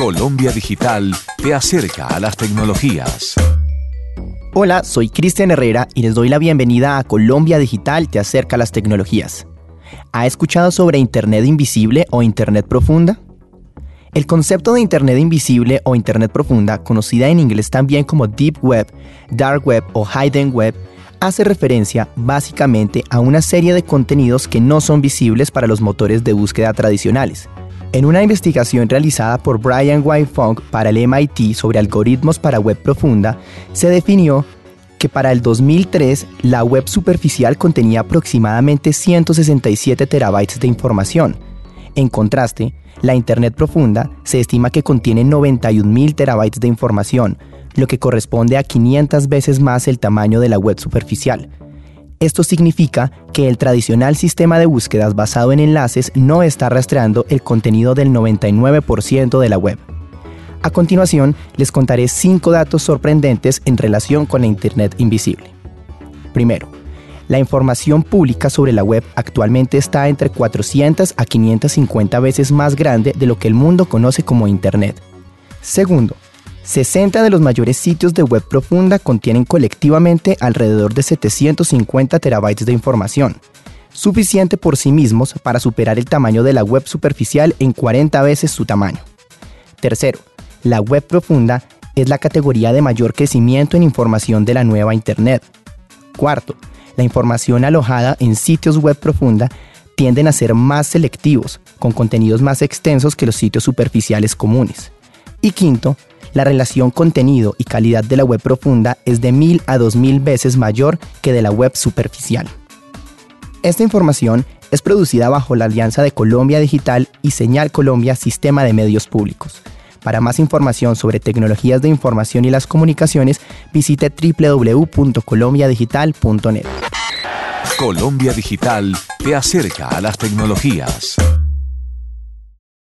Colombia Digital te acerca a las tecnologías. Hola, soy Cristian Herrera y les doy la bienvenida a Colombia Digital te acerca a las tecnologías. ¿Ha escuchado sobre Internet invisible o Internet profunda? El concepto de Internet invisible o Internet profunda, conocida en inglés también como Deep Web, Dark Web o Hidden Web, hace referencia básicamente a una serie de contenidos que no son visibles para los motores de búsqueda tradicionales. En una investigación realizada por Brian Funk para el MIT sobre algoritmos para web profunda, se definió que para el 2003 la web superficial contenía aproximadamente 167 terabytes de información. En contraste, la Internet profunda se estima que contiene 91.000 terabytes de información, lo que corresponde a 500 veces más el tamaño de la web superficial. Esto significa que el tradicional sistema de búsquedas basado en enlaces no está rastreando el contenido del 99% de la web. A continuación, les contaré 5 datos sorprendentes en relación con la Internet invisible. Primero, la información pública sobre la web actualmente está entre 400 a 550 veces más grande de lo que el mundo conoce como Internet. Segundo, 60 de los mayores sitios de web profunda contienen colectivamente alrededor de 750 terabytes de información, suficiente por sí mismos para superar el tamaño de la web superficial en 40 veces su tamaño. Tercero, la web profunda es la categoría de mayor crecimiento en información de la nueva Internet. Cuarto, la información alojada en sitios web profunda tienden a ser más selectivos, con contenidos más extensos que los sitios superficiales comunes. Y quinto, la relación contenido y calidad de la web profunda es de 1000 a 2000 veces mayor que de la web superficial. Esta información es producida bajo la alianza de Colombia Digital y Señal Colombia Sistema de Medios Públicos. Para más información sobre tecnologías de información y las comunicaciones, visite www.colombiadigital.net. Colombia Digital te acerca a las tecnologías.